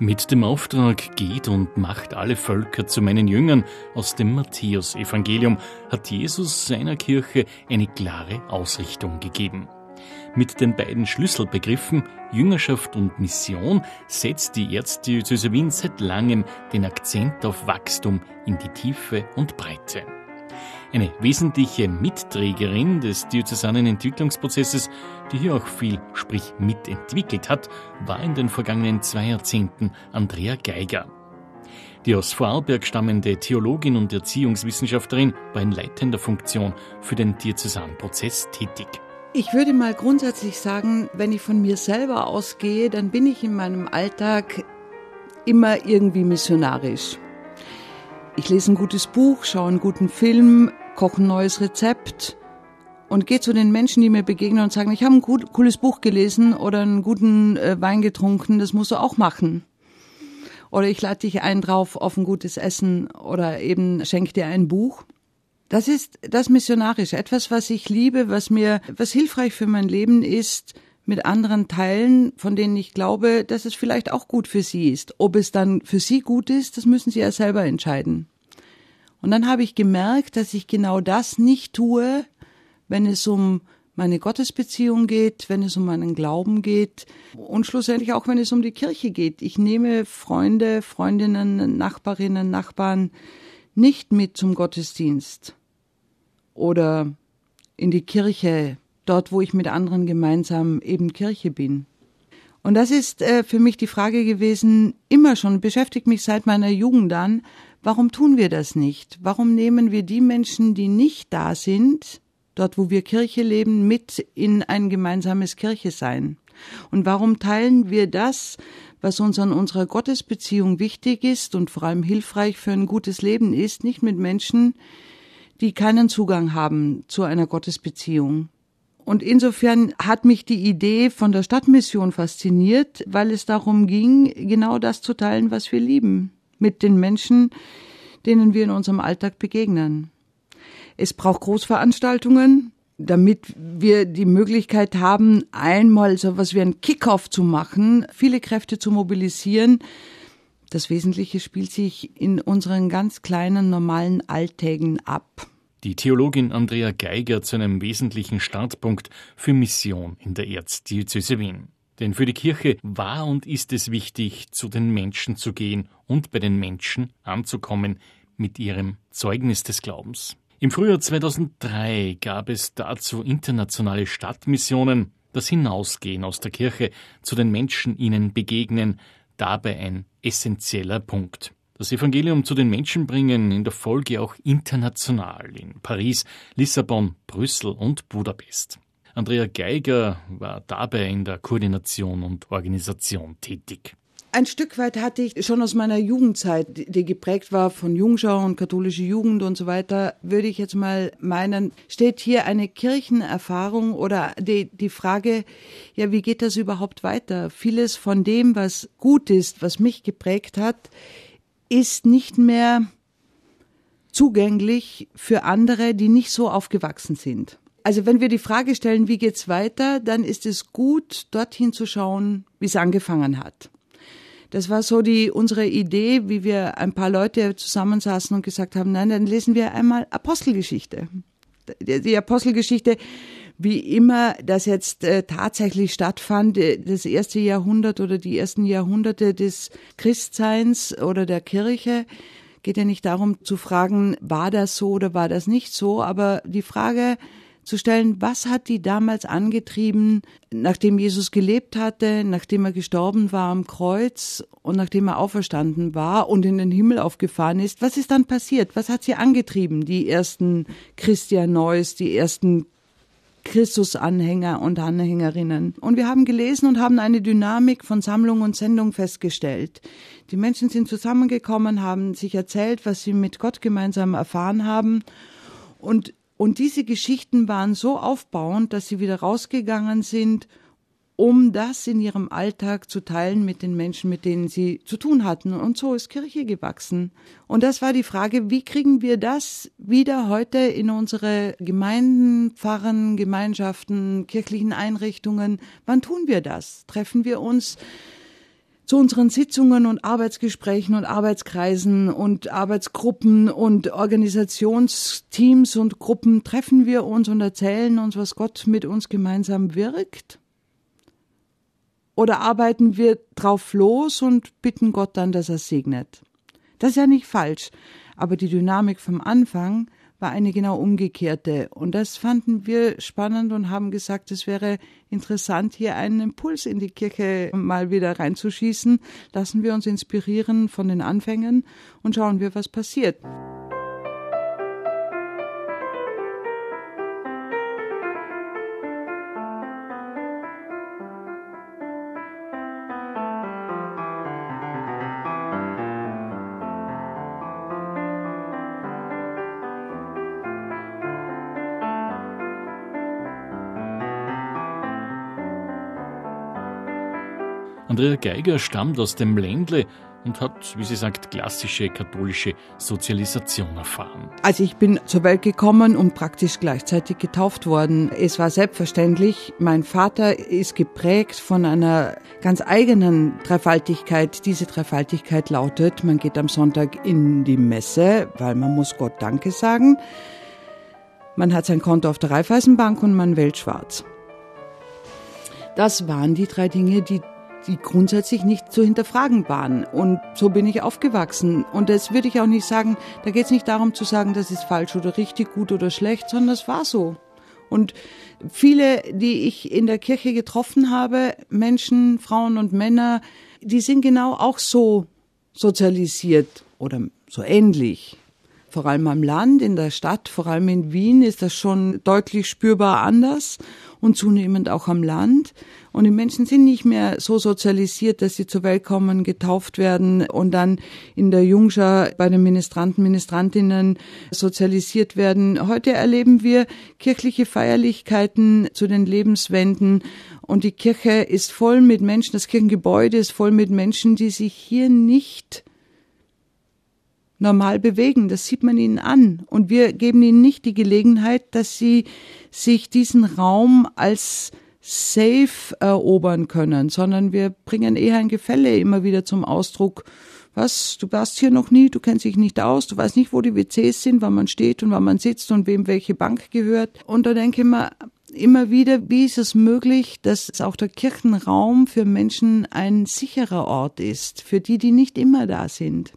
Mit dem Auftrag geht und macht alle Völker zu meinen Jüngern aus dem Matthäusevangelium hat Jesus seiner Kirche eine klare Ausrichtung gegeben. Mit den beiden Schlüsselbegriffen Jüngerschaft und Mission setzt die Erzdiözese Wien seit langem den Akzent auf Wachstum in die Tiefe und Breite. Eine wesentliche Mitträgerin des diözesanen Entwicklungsprozesses, die hier auch viel, sprich mitentwickelt hat, war in den vergangenen zwei Jahrzehnten Andrea Geiger. Die aus Vorarlberg stammende Theologin und Erziehungswissenschaftlerin war in leitender Funktion für den Diözesanprozess tätig. Ich würde mal grundsätzlich sagen, wenn ich von mir selber ausgehe, dann bin ich in meinem Alltag immer irgendwie missionarisch. Ich lese ein gutes Buch, schaue einen guten Film, koche ein neues Rezept und gehe zu den Menschen, die mir begegnen und sagen, ich habe ein gut, cooles Buch gelesen oder einen guten äh, Wein getrunken, das musst du auch machen. Oder ich lade dich ein drauf auf ein gutes Essen oder eben schenke dir ein Buch. Das ist das Missionarische, etwas, was ich liebe, was mir, was hilfreich für mein Leben ist, mit anderen teilen, von denen ich glaube, dass es vielleicht auch gut für sie ist. Ob es dann für sie gut ist, das müssen sie ja selber entscheiden. Und dann habe ich gemerkt, dass ich genau das nicht tue, wenn es um meine Gottesbeziehung geht, wenn es um meinen Glauben geht und schlussendlich auch wenn es um die Kirche geht. Ich nehme Freunde, Freundinnen, Nachbarinnen, Nachbarn nicht mit zum Gottesdienst oder in die Kirche dort, wo ich mit anderen gemeinsam eben Kirche bin. Und das ist äh, für mich die Frage gewesen, immer schon, beschäftigt mich seit meiner Jugend an, warum tun wir das nicht? Warum nehmen wir die Menschen, die nicht da sind, dort wo wir Kirche leben, mit in ein gemeinsames Kirche sein? Und warum teilen wir das, was uns an unserer Gottesbeziehung wichtig ist und vor allem hilfreich für ein gutes Leben ist, nicht mit Menschen, die keinen Zugang haben zu einer Gottesbeziehung? Und insofern hat mich die Idee von der Stadtmission fasziniert, weil es darum ging, genau das zu teilen, was wir lieben, mit den Menschen, denen wir in unserem Alltag begegnen. Es braucht Großveranstaltungen, damit wir die Möglichkeit haben, einmal so was wie ein Kickoff zu machen, viele Kräfte zu mobilisieren. Das Wesentliche spielt sich in unseren ganz kleinen normalen Alltägen ab die Theologin Andrea Geiger zu einem wesentlichen Startpunkt für Mission in der Erzdiözese Wien. Denn für die Kirche war und ist es wichtig, zu den Menschen zu gehen und bei den Menschen anzukommen mit ihrem Zeugnis des Glaubens. Im Frühjahr 2003 gab es dazu internationale Stadtmissionen, das Hinausgehen aus der Kirche, zu den Menschen ihnen begegnen, dabei ein essentieller Punkt das Evangelium zu den Menschen bringen, in der Folge auch international in Paris, Lissabon, Brüssel und Budapest. Andrea Geiger war dabei in der Koordination und Organisation tätig. Ein Stück weit hatte ich schon aus meiner Jugendzeit, die geprägt war von Jungschau und katholische Jugend und so weiter, würde ich jetzt mal meinen, steht hier eine Kirchenerfahrung oder die, die Frage, ja, wie geht das überhaupt weiter? Vieles von dem, was gut ist, was mich geprägt hat, ist nicht mehr zugänglich für andere, die nicht so aufgewachsen sind. Also wenn wir die Frage stellen, wie geht's weiter, dann ist es gut, dorthin zu schauen, wie es angefangen hat. Das war so die unsere Idee, wie wir ein paar Leute zusammensaßen und gesagt haben, nein, dann lesen wir einmal Apostelgeschichte. Die Apostelgeschichte wie immer das jetzt äh, tatsächlich stattfand, äh, das erste Jahrhundert oder die ersten Jahrhunderte des Christseins oder der Kirche, geht ja nicht darum zu fragen, war das so oder war das nicht so, aber die Frage zu stellen, was hat die damals angetrieben, nachdem Jesus gelebt hatte, nachdem er gestorben war am Kreuz und nachdem er auferstanden war und in den Himmel aufgefahren ist, was ist dann passiert? Was hat sie angetrieben, die ersten Christian Neuss, die ersten Christusanhänger und Anhängerinnen. Und wir haben gelesen und haben eine Dynamik von Sammlung und Sendung festgestellt. Die Menschen sind zusammengekommen, haben sich erzählt, was sie mit Gott gemeinsam erfahren haben. Und, und diese Geschichten waren so aufbauend, dass sie wieder rausgegangen sind um das in ihrem Alltag zu teilen mit den Menschen, mit denen sie zu tun hatten. Und so ist Kirche gewachsen. Und das war die Frage, wie kriegen wir das wieder heute in unsere Gemeinden, Pfarren, Gemeinschaften, kirchlichen Einrichtungen? Wann tun wir das? Treffen wir uns zu unseren Sitzungen und Arbeitsgesprächen und Arbeitskreisen und Arbeitsgruppen und Organisationsteams und Gruppen treffen wir uns und erzählen uns, was Gott mit uns gemeinsam wirkt? Oder arbeiten wir drauf los und bitten Gott dann, dass er segnet? Das ist ja nicht falsch, aber die Dynamik vom Anfang war eine genau umgekehrte. Und das fanden wir spannend und haben gesagt, es wäre interessant, hier einen Impuls in die Kirche mal wieder reinzuschießen. Lassen wir uns inspirieren von den Anfängen und schauen wir, was passiert. Andrea Geiger stammt aus dem Ländle und hat, wie sie sagt, klassische katholische Sozialisation erfahren. Also ich bin zur Welt gekommen und praktisch gleichzeitig getauft worden. Es war selbstverständlich, mein Vater ist geprägt von einer ganz eigenen Dreifaltigkeit. Diese Dreifaltigkeit lautet, man geht am Sonntag in die Messe, weil man muss Gott Danke sagen. Man hat sein Konto auf der Raiffeisenbank und man wählt schwarz. Das waren die drei Dinge, die die grundsätzlich nicht zu hinterfragen waren. Und so bin ich aufgewachsen. Und das würde ich auch nicht sagen, da geht es nicht darum zu sagen, das ist falsch oder richtig, gut oder schlecht, sondern das war so. Und viele, die ich in der Kirche getroffen habe, Menschen, Frauen und Männer, die sind genau auch so sozialisiert oder so ähnlich. Vor allem am Land, in der Stadt, vor allem in Wien ist das schon deutlich spürbar anders und zunehmend auch am Land. Und die Menschen sind nicht mehr so sozialisiert, dass sie zur Welt kommen, getauft werden und dann in der Jungschar bei den Ministranten, Ministrantinnen sozialisiert werden. Heute erleben wir kirchliche Feierlichkeiten zu den Lebenswenden und die Kirche ist voll mit Menschen, das Kirchengebäude ist voll mit Menschen, die sich hier nicht normal bewegen. Das sieht man ihnen an. Und wir geben ihnen nicht die Gelegenheit, dass sie sich diesen Raum als safe erobern können, sondern wir bringen eher ein Gefälle immer wieder zum Ausdruck. Was, du warst hier noch nie, du kennst dich nicht aus, du weißt nicht, wo die WCs sind, wann man steht und wann man sitzt und wem welche Bank gehört. Und da denke ich mir immer wieder, wie ist es möglich, dass auch der Kirchenraum für Menschen ein sicherer Ort ist, für die, die nicht immer da sind.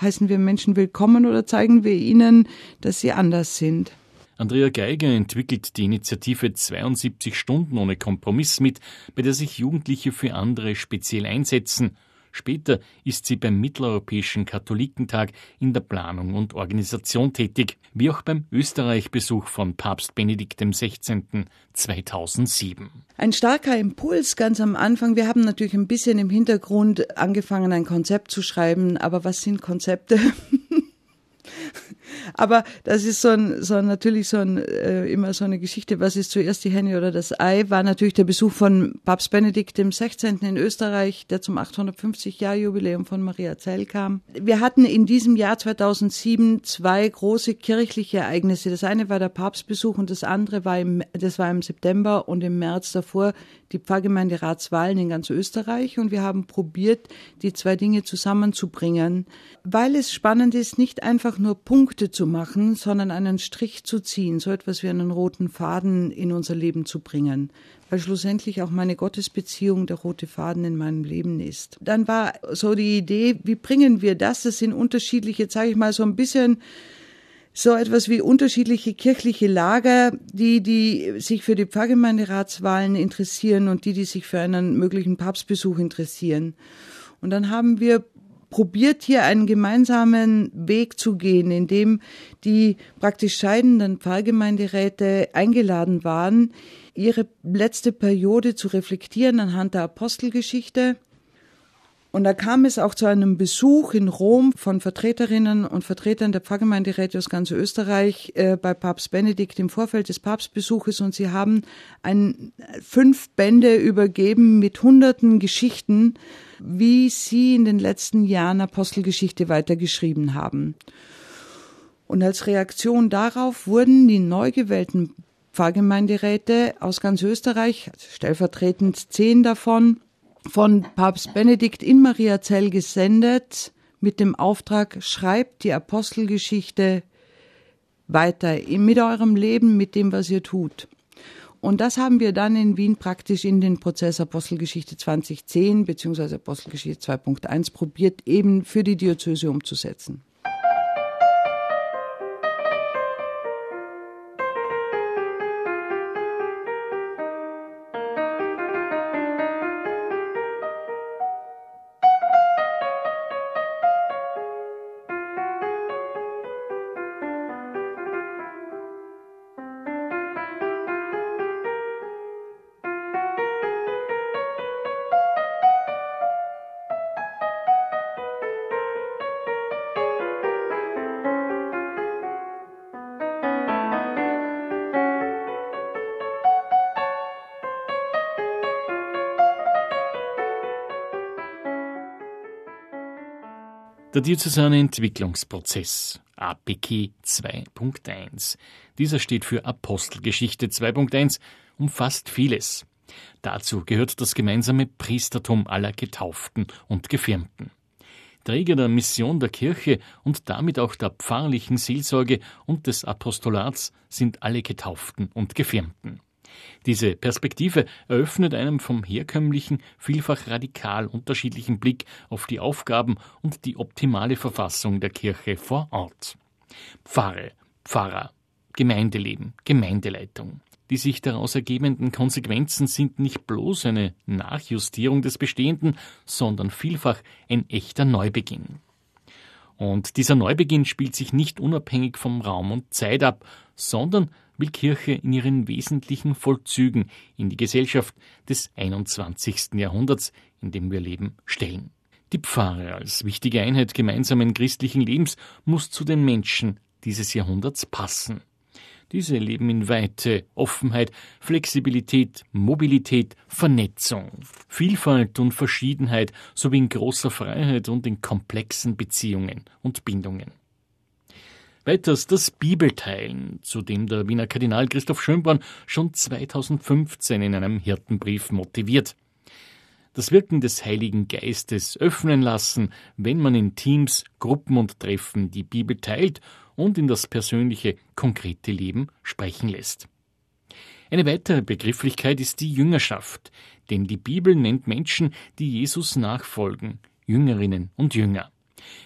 Heißen wir Menschen willkommen oder zeigen wir ihnen, dass sie anders sind? Andrea Geiger entwickelt die Initiative 72 Stunden ohne Kompromiss mit, bei der sich Jugendliche für andere speziell einsetzen. Später ist sie beim Mitteleuropäischen Katholikentag in der Planung und Organisation tätig, wie auch beim Österreich-Besuch von Papst Benedikt XVI. 2007. Ein starker Impuls ganz am Anfang. Wir haben natürlich ein bisschen im Hintergrund angefangen, ein Konzept zu schreiben, aber was sind Konzepte? Aber das ist so ein, so ein natürlich so ein, äh, immer so eine Geschichte, was ist zuerst die Henne oder das Ei, war natürlich der Besuch von Papst Benedikt dem 16. in Österreich, der zum 850-Jahr-Jubiläum von Maria Zell kam. Wir hatten in diesem Jahr 2007 zwei große kirchliche Ereignisse. Das eine war der Papstbesuch und das andere war im, das war im September und im März davor die Pfarrgemeinderatswahlen in ganz Österreich und wir haben probiert, die zwei Dinge zusammenzubringen, weil es spannend ist, nicht einfach nur Punkte zu machen, sondern einen Strich zu ziehen, so etwas wie einen roten Faden in unser Leben zu bringen, weil schlussendlich auch meine Gottesbeziehung der rote Faden in meinem Leben ist. Dann war so die Idee, wie bringen wir das? Das sind unterschiedliche, jetzt sage ich mal so ein bisschen so etwas wie unterschiedliche kirchliche Lager, die, die sich für die Pfarrgemeinderatswahlen interessieren und die, die sich für einen möglichen Papstbesuch interessieren. Und dann haben wir probiert hier einen gemeinsamen Weg zu gehen, in dem die praktisch scheidenden Pfarrgemeinderäte eingeladen waren, ihre letzte Periode zu reflektieren anhand der Apostelgeschichte und da kam es auch zu einem Besuch in Rom von Vertreterinnen und Vertretern der Pfarrgemeinderäte aus ganz Österreich äh, bei Papst Benedikt im Vorfeld des Papstbesuches und sie haben ein, fünf Bände übergeben mit hunderten Geschichten, wie sie in den letzten Jahren Apostelgeschichte weitergeschrieben haben. Und als Reaktion darauf wurden die neu gewählten Pfarrgemeinderäte aus ganz Österreich, stellvertretend zehn davon, von Papst Benedikt in Mariazell gesendet mit dem Auftrag, schreibt die Apostelgeschichte weiter mit eurem Leben, mit dem, was ihr tut. Und das haben wir dann in Wien praktisch in den Prozess Apostelgeschichte 2010 bzw. Apostelgeschichte 2.1 probiert, eben für die Diözese umzusetzen. Der diözesane Entwicklungsprozess APK 2.1. Dieser steht für Apostelgeschichte 2.1, umfasst vieles. Dazu gehört das gemeinsame Priestertum aller Getauften und Gefirmten. Träger der Mission der Kirche und damit auch der pfarrlichen Seelsorge und des Apostolats sind alle Getauften und Gefirmten. Diese Perspektive eröffnet einem vom herkömmlichen, vielfach radikal unterschiedlichen Blick auf die Aufgaben und die optimale Verfassung der Kirche vor Ort. Pfarre, Pfarrer, Gemeindeleben, Gemeindeleitung. Die sich daraus ergebenden Konsequenzen sind nicht bloß eine Nachjustierung des Bestehenden, sondern vielfach ein echter Neubeginn. Und dieser Neubeginn spielt sich nicht unabhängig vom Raum und Zeit ab, sondern will Kirche in ihren wesentlichen Vollzügen in die Gesellschaft des 21. Jahrhunderts, in dem wir leben, stellen. Die Pfarre als wichtige Einheit gemeinsamen christlichen Lebens muss zu den Menschen dieses Jahrhunderts passen. Diese leben in Weite, Offenheit, Flexibilität, Mobilität, Vernetzung, Vielfalt und Verschiedenheit sowie in großer Freiheit und in komplexen Beziehungen und Bindungen. Weiters das Bibelteilen, zu dem der Wiener Kardinal Christoph Schönborn schon 2015 in einem Hirtenbrief motiviert. Das Wirken des Heiligen Geistes öffnen lassen, wenn man in Teams, Gruppen und Treffen die Bibel teilt und in das persönliche, konkrete Leben sprechen lässt. Eine weitere Begrifflichkeit ist die Jüngerschaft, denn die Bibel nennt Menschen, die Jesus nachfolgen, Jüngerinnen und Jünger.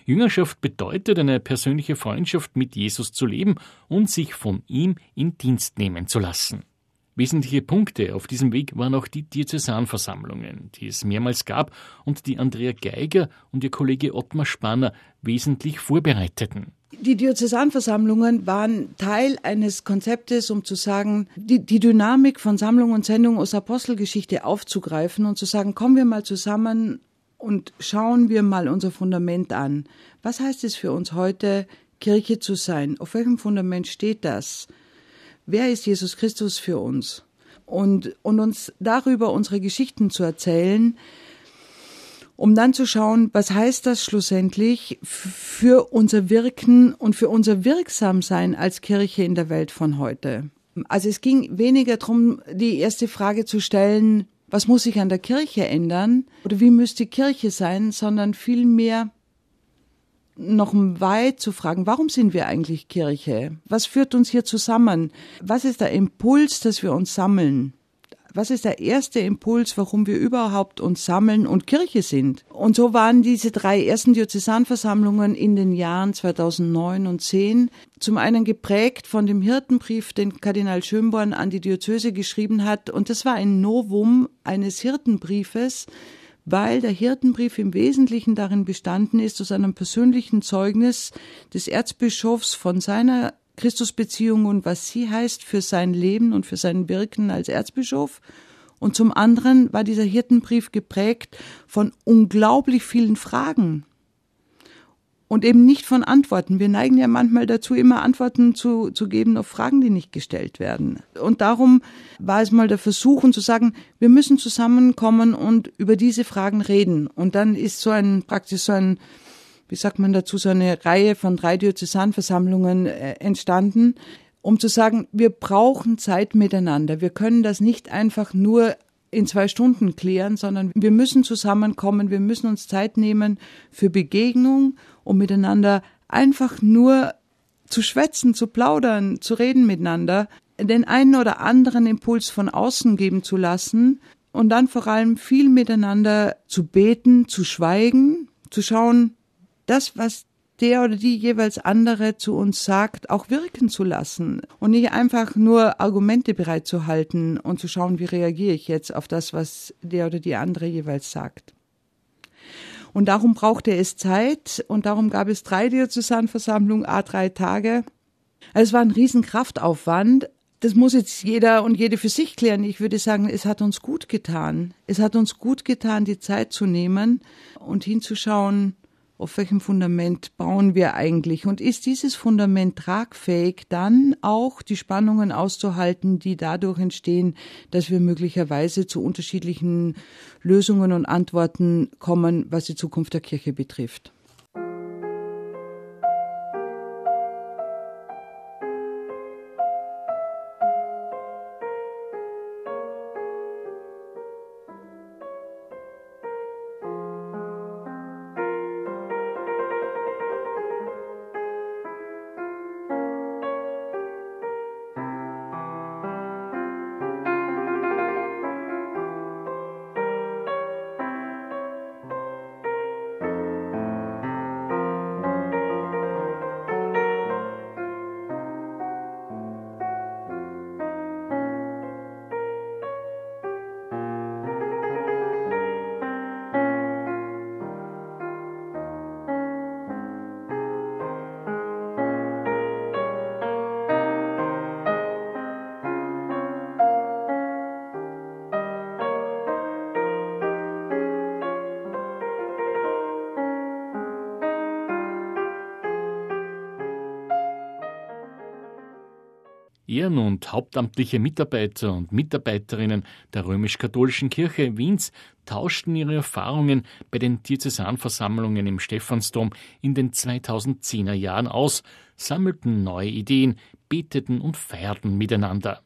Jüngerschaft bedeutet eine persönliche Freundschaft mit Jesus zu leben und sich von ihm in Dienst nehmen zu lassen. Wesentliche Punkte auf diesem Weg waren auch die Diözesanversammlungen, die es mehrmals gab und die Andrea Geiger und ihr Kollege Ottmar Spanner wesentlich vorbereiteten. Die Diözesanversammlungen waren Teil eines Konzeptes, um zu sagen, die, die Dynamik von Sammlung und Sendung aus Apostelgeschichte aufzugreifen und zu sagen, kommen wir mal zusammen und schauen wir mal unser Fundament an. Was heißt es für uns heute, Kirche zu sein? Auf welchem Fundament steht das? Wer ist Jesus Christus für uns? Und, und uns darüber unsere Geschichten zu erzählen, um dann zu schauen, was heißt das schlussendlich für unser Wirken und für unser Wirksamsein als Kirche in der Welt von heute. Also es ging weniger darum, die erste Frage zu stellen, was muss sich an der Kirche ändern oder wie müsste die Kirche sein, sondern vielmehr noch weit zu fragen, warum sind wir eigentlich Kirche? Was führt uns hier zusammen? Was ist der Impuls, dass wir uns sammeln? Was ist der erste Impuls, warum wir überhaupt uns sammeln und Kirche sind? Und so waren diese drei ersten Diözesanversammlungen in den Jahren 2009 und 10 zum einen geprägt von dem Hirtenbrief, den Kardinal Schönborn an die Diözese geschrieben hat. Und das war ein Novum eines Hirtenbriefes, weil der Hirtenbrief im Wesentlichen darin bestanden ist, aus einem persönlichen Zeugnis des Erzbischofs von seiner Christusbeziehung und was sie heißt für sein Leben und für sein Wirken als Erzbischof. Und zum anderen war dieser Hirtenbrief geprägt von unglaublich vielen Fragen und eben nicht von Antworten. Wir neigen ja manchmal dazu, immer Antworten zu, zu geben auf Fragen, die nicht gestellt werden. Und darum war es mal der Versuch, und zu sagen, wir müssen zusammenkommen und über diese Fragen reden. Und dann ist so ein praktisch so ein wie sagt man dazu, so eine Reihe von drei Diözesanversammlungen äh, entstanden, um zu sagen, wir brauchen Zeit miteinander. Wir können das nicht einfach nur in zwei Stunden klären, sondern wir müssen zusammenkommen, wir müssen uns Zeit nehmen für Begegnung, um miteinander einfach nur zu schwätzen, zu plaudern, zu reden miteinander, den einen oder anderen Impuls von außen geben zu lassen und dann vor allem viel miteinander zu beten, zu schweigen, zu schauen, das, was der oder die jeweils andere zu uns sagt, auch wirken zu lassen und nicht einfach nur Argumente bereitzuhalten und zu schauen, wie reagiere ich jetzt auf das, was der oder die andere jeweils sagt. Und darum brauchte es Zeit und darum gab es drei Diözesanversammlungen, a drei Tage. Es war ein Riesenkraftaufwand. Das muss jetzt jeder und jede für sich klären. Ich würde sagen, es hat uns gut getan. Es hat uns gut getan, die Zeit zu nehmen und hinzuschauen, auf welchem Fundament bauen wir eigentlich und ist dieses Fundament tragfähig, dann auch die Spannungen auszuhalten, die dadurch entstehen, dass wir möglicherweise zu unterschiedlichen Lösungen und Antworten kommen, was die Zukunft der Kirche betrifft. Ehren- und hauptamtliche Mitarbeiter und Mitarbeiterinnen der römisch-katholischen Kirche Wiens tauschten ihre Erfahrungen bei den Diözesanversammlungen im Stephansdom in den 2010er Jahren aus, sammelten neue Ideen, beteten und feierten miteinander.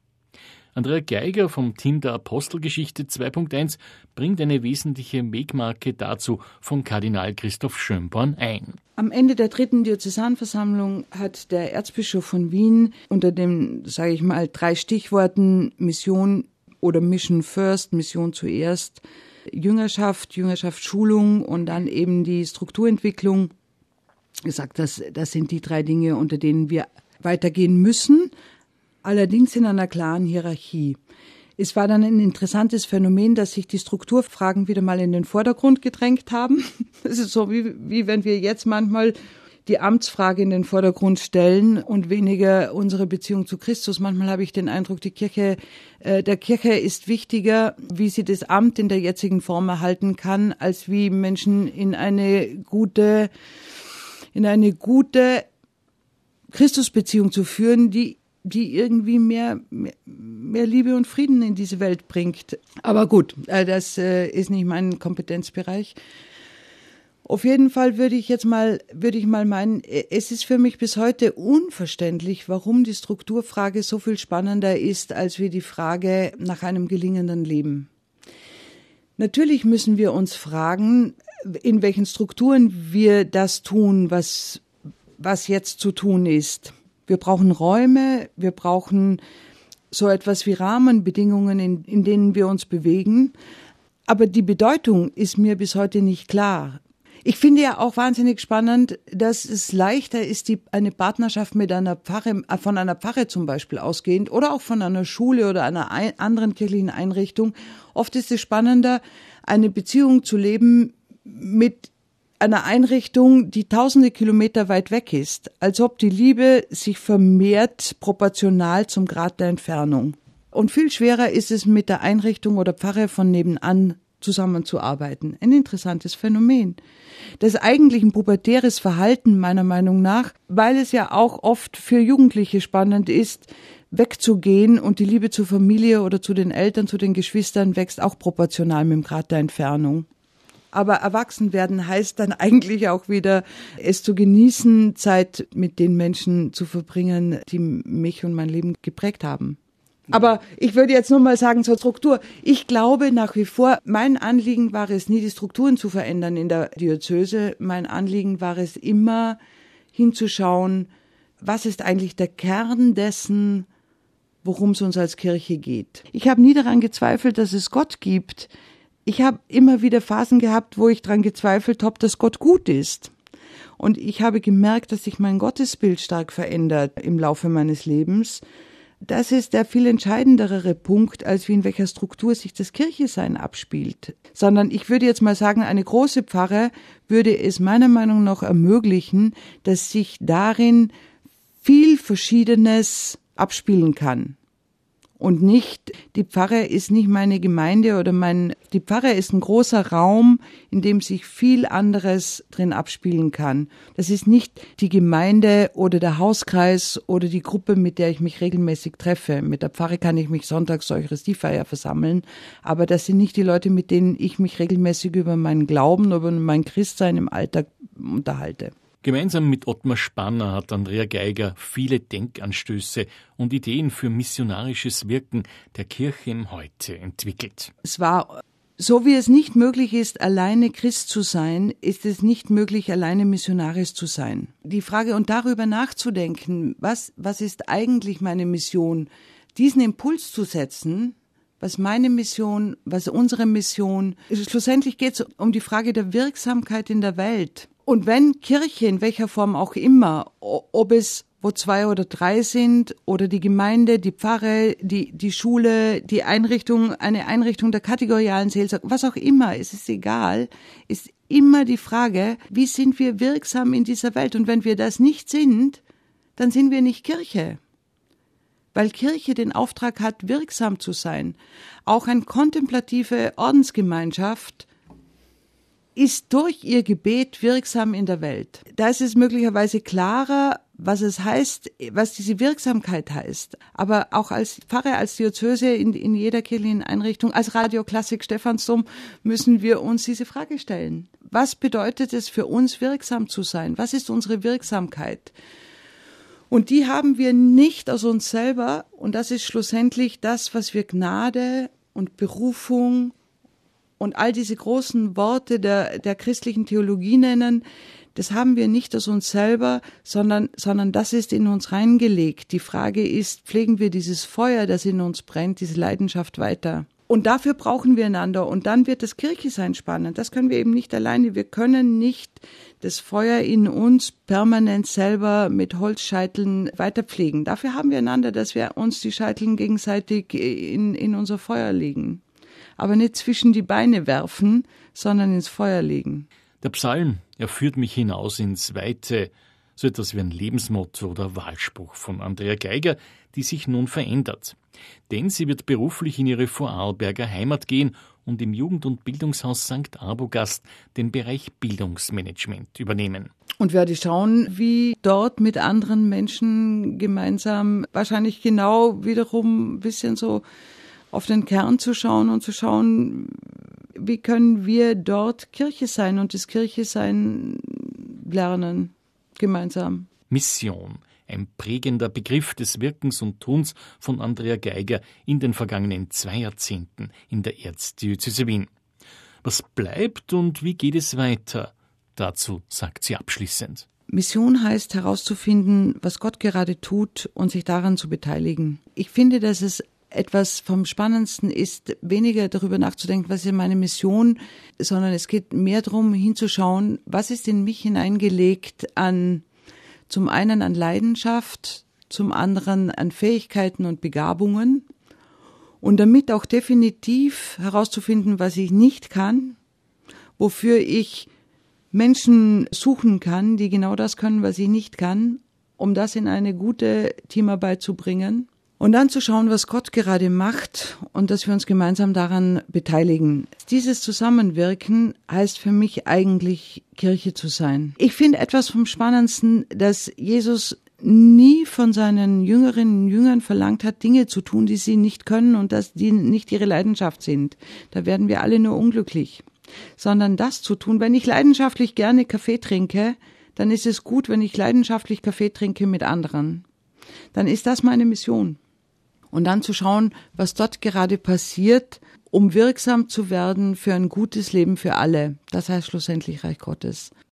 Andrea Geiger vom Team der Apostelgeschichte 2.1 bringt eine wesentliche Wegmarke dazu von Kardinal Christoph Schönborn ein. Am Ende der dritten Diözesanversammlung hat der Erzbischof von Wien unter dem, sage ich mal, drei Stichworten Mission oder Mission First, Mission zuerst, Jüngerschaft, Jüngerschaftsschulung und dann eben die Strukturentwicklung gesagt, dass das sind die drei Dinge, unter denen wir weitergehen müssen allerdings in einer klaren Hierarchie. Es war dann ein interessantes Phänomen, dass sich die Strukturfragen wieder mal in den Vordergrund gedrängt haben. Es ist so, wie, wie wenn wir jetzt manchmal die Amtsfrage in den Vordergrund stellen und weniger unsere Beziehung zu Christus. Manchmal habe ich den Eindruck, die Kirche, äh, der Kirche ist wichtiger, wie sie das Amt in der jetzigen Form erhalten kann, als wie Menschen in eine gute, in eine gute Christusbeziehung zu führen, die die irgendwie mehr, mehr, Liebe und Frieden in diese Welt bringt. Aber gut, äh, das äh, ist nicht mein Kompetenzbereich. Auf jeden Fall würde ich jetzt mal, würde ich mal meinen, äh, es ist für mich bis heute unverständlich, warum die Strukturfrage so viel spannender ist, als wie die Frage nach einem gelingenden Leben. Natürlich müssen wir uns fragen, in welchen Strukturen wir das tun, was, was jetzt zu tun ist. Wir brauchen Räume, wir brauchen so etwas wie Rahmenbedingungen, in, in denen wir uns bewegen. Aber die Bedeutung ist mir bis heute nicht klar. Ich finde ja auch wahnsinnig spannend, dass es leichter ist, die, eine Partnerschaft mit einer Pfarre, äh, von einer Pfarre zum Beispiel ausgehend oder auch von einer Schule oder einer ein, anderen kirchlichen Einrichtung. Oft ist es spannender, eine Beziehung zu leben mit einer Einrichtung, die tausende Kilometer weit weg ist, als ob die Liebe sich vermehrt proportional zum Grad der Entfernung. Und viel schwerer ist es mit der Einrichtung oder Pfarre von nebenan zusammenzuarbeiten. Ein interessantes Phänomen. Das ist eigentlich ein pubertäres Verhalten meiner Meinung nach, weil es ja auch oft für Jugendliche spannend ist, wegzugehen und die Liebe zur Familie oder zu den Eltern, zu den Geschwistern wächst auch proportional mit dem Grad der Entfernung. Aber erwachsen werden heißt dann eigentlich auch wieder, es zu genießen, Zeit mit den Menschen zu verbringen, die mich und mein Leben geprägt haben. Aber ich würde jetzt nur mal sagen zur Struktur. Ich glaube nach wie vor, mein Anliegen war es nie, die Strukturen zu verändern in der Diözese. Mein Anliegen war es immer hinzuschauen, was ist eigentlich der Kern dessen, worum es uns als Kirche geht. Ich habe nie daran gezweifelt, dass es Gott gibt. Ich habe immer wieder Phasen gehabt, wo ich daran gezweifelt habe, dass Gott gut ist. Und ich habe gemerkt, dass sich mein Gottesbild stark verändert im Laufe meines Lebens. Das ist der viel entscheidendere Punkt, als wie in welcher Struktur sich das Kirchesein abspielt. Sondern ich würde jetzt mal sagen, eine große Pfarre würde es meiner Meinung nach ermöglichen, dass sich darin viel Verschiedenes abspielen kann und nicht, die Pfarre ist nicht meine Gemeinde oder mein, die Pfarre ist ein großer Raum, in dem sich viel anderes drin abspielen kann. Das ist nicht die Gemeinde oder der Hauskreis oder die Gruppe, mit der ich mich regelmäßig treffe. Mit der Pfarre kann ich mich sonntags zur Eucharistiefeier versammeln, aber das sind nicht die Leute, mit denen ich mich regelmäßig über meinen Glauben, über mein Christsein im Alltag unterhalte. Gemeinsam mit Ottmar Spanner hat Andrea Geiger viele Denkanstöße und Ideen für missionarisches Wirken der Kirche im Heute entwickelt. Es war so wie es nicht möglich ist, alleine Christ zu sein, ist es nicht möglich, alleine missionarisch zu sein. Die Frage und darüber nachzudenken, was, was ist eigentlich meine Mission, diesen Impuls zu setzen, was meine Mission, was unsere Mission, schlussendlich geht es um die Frage der Wirksamkeit in der Welt. Und wenn Kirche in welcher Form auch immer, ob es wo zwei oder drei sind oder die Gemeinde, die Pfarre, die, die Schule, die Einrichtung, eine Einrichtung der kategorialen Seelsorge, was auch immer, es ist egal, ist immer die Frage, wie sind wir wirksam in dieser Welt? Und wenn wir das nicht sind, dann sind wir nicht Kirche. Weil Kirche den Auftrag hat, wirksam zu sein. Auch eine kontemplative Ordensgemeinschaft ist durch ihr Gebet wirksam in der Welt. Da ist es möglicherweise klarer, was es heißt, was diese Wirksamkeit heißt. Aber auch als Pfarrer, als Diözese in, in jeder kirchlichen Einrichtung, als Radioklassik Stephansdom müssen wir uns diese Frage stellen. Was bedeutet es für uns, wirksam zu sein? Was ist unsere Wirksamkeit? Und die haben wir nicht aus uns selber. Und das ist schlussendlich das, was wir Gnade und Berufung und all diese großen Worte der, der christlichen Theologie nennen, das haben wir nicht aus uns selber, sondern, sondern das ist in uns reingelegt. Die Frage ist, pflegen wir dieses Feuer, das in uns brennt, diese Leidenschaft weiter? Und dafür brauchen wir einander. Und dann wird das Kirche sein spannend. Das können wir eben nicht alleine. Wir können nicht das Feuer in uns permanent selber mit Holzscheiteln weiterpflegen. Dafür haben wir einander, dass wir uns die Scheiteln gegenseitig in, in unser Feuer legen aber nicht zwischen die Beine werfen, sondern ins Feuer legen. Der Psalm, er führt mich hinaus ins Weite, so etwas wie ein Lebensmotto oder Wahlspruch von Andrea Geiger, die sich nun verändert. Denn sie wird beruflich in ihre Vorarlberger Heimat gehen und im Jugend- und Bildungshaus St. Arbogast den Bereich Bildungsmanagement übernehmen. Und werde schauen, wie dort mit anderen Menschen gemeinsam wahrscheinlich genau wiederum ein bisschen so auf den Kern zu schauen und zu schauen, wie können wir dort Kirche sein und das Kirche sein lernen, gemeinsam. Mission, ein prägender Begriff des Wirkens und Tuns von Andrea Geiger in den vergangenen zwei Jahrzehnten in der Erzdiözese Wien. Was bleibt und wie geht es weiter? Dazu sagt sie abschließend. Mission heißt herauszufinden, was Gott gerade tut und sich daran zu beteiligen. Ich finde, dass es etwas vom Spannendsten ist, weniger darüber nachzudenken, was ist meine Mission, sondern es geht mehr darum, hinzuschauen, was ist in mich hineingelegt an, zum einen an Leidenschaft, zum anderen an Fähigkeiten und Begabungen. Und damit auch definitiv herauszufinden, was ich nicht kann, wofür ich Menschen suchen kann, die genau das können, was ich nicht kann, um das in eine gute Teamarbeit zu bringen und dann zu schauen, was Gott gerade macht und dass wir uns gemeinsam daran beteiligen. Dieses Zusammenwirken heißt für mich eigentlich Kirche zu sein. Ich finde etwas vom Spannendsten, dass Jesus nie von seinen Jüngerinnen und Jüngern verlangt hat, Dinge zu tun, die sie nicht können und dass die nicht ihre Leidenschaft sind. Da werden wir alle nur unglücklich. Sondern das zu tun, wenn ich leidenschaftlich gerne Kaffee trinke, dann ist es gut, wenn ich leidenschaftlich Kaffee trinke mit anderen. Dann ist das meine Mission. Und dann zu schauen, was dort gerade passiert, um wirksam zu werden für ein gutes Leben für alle. Das heißt schlussendlich Reich Gottes.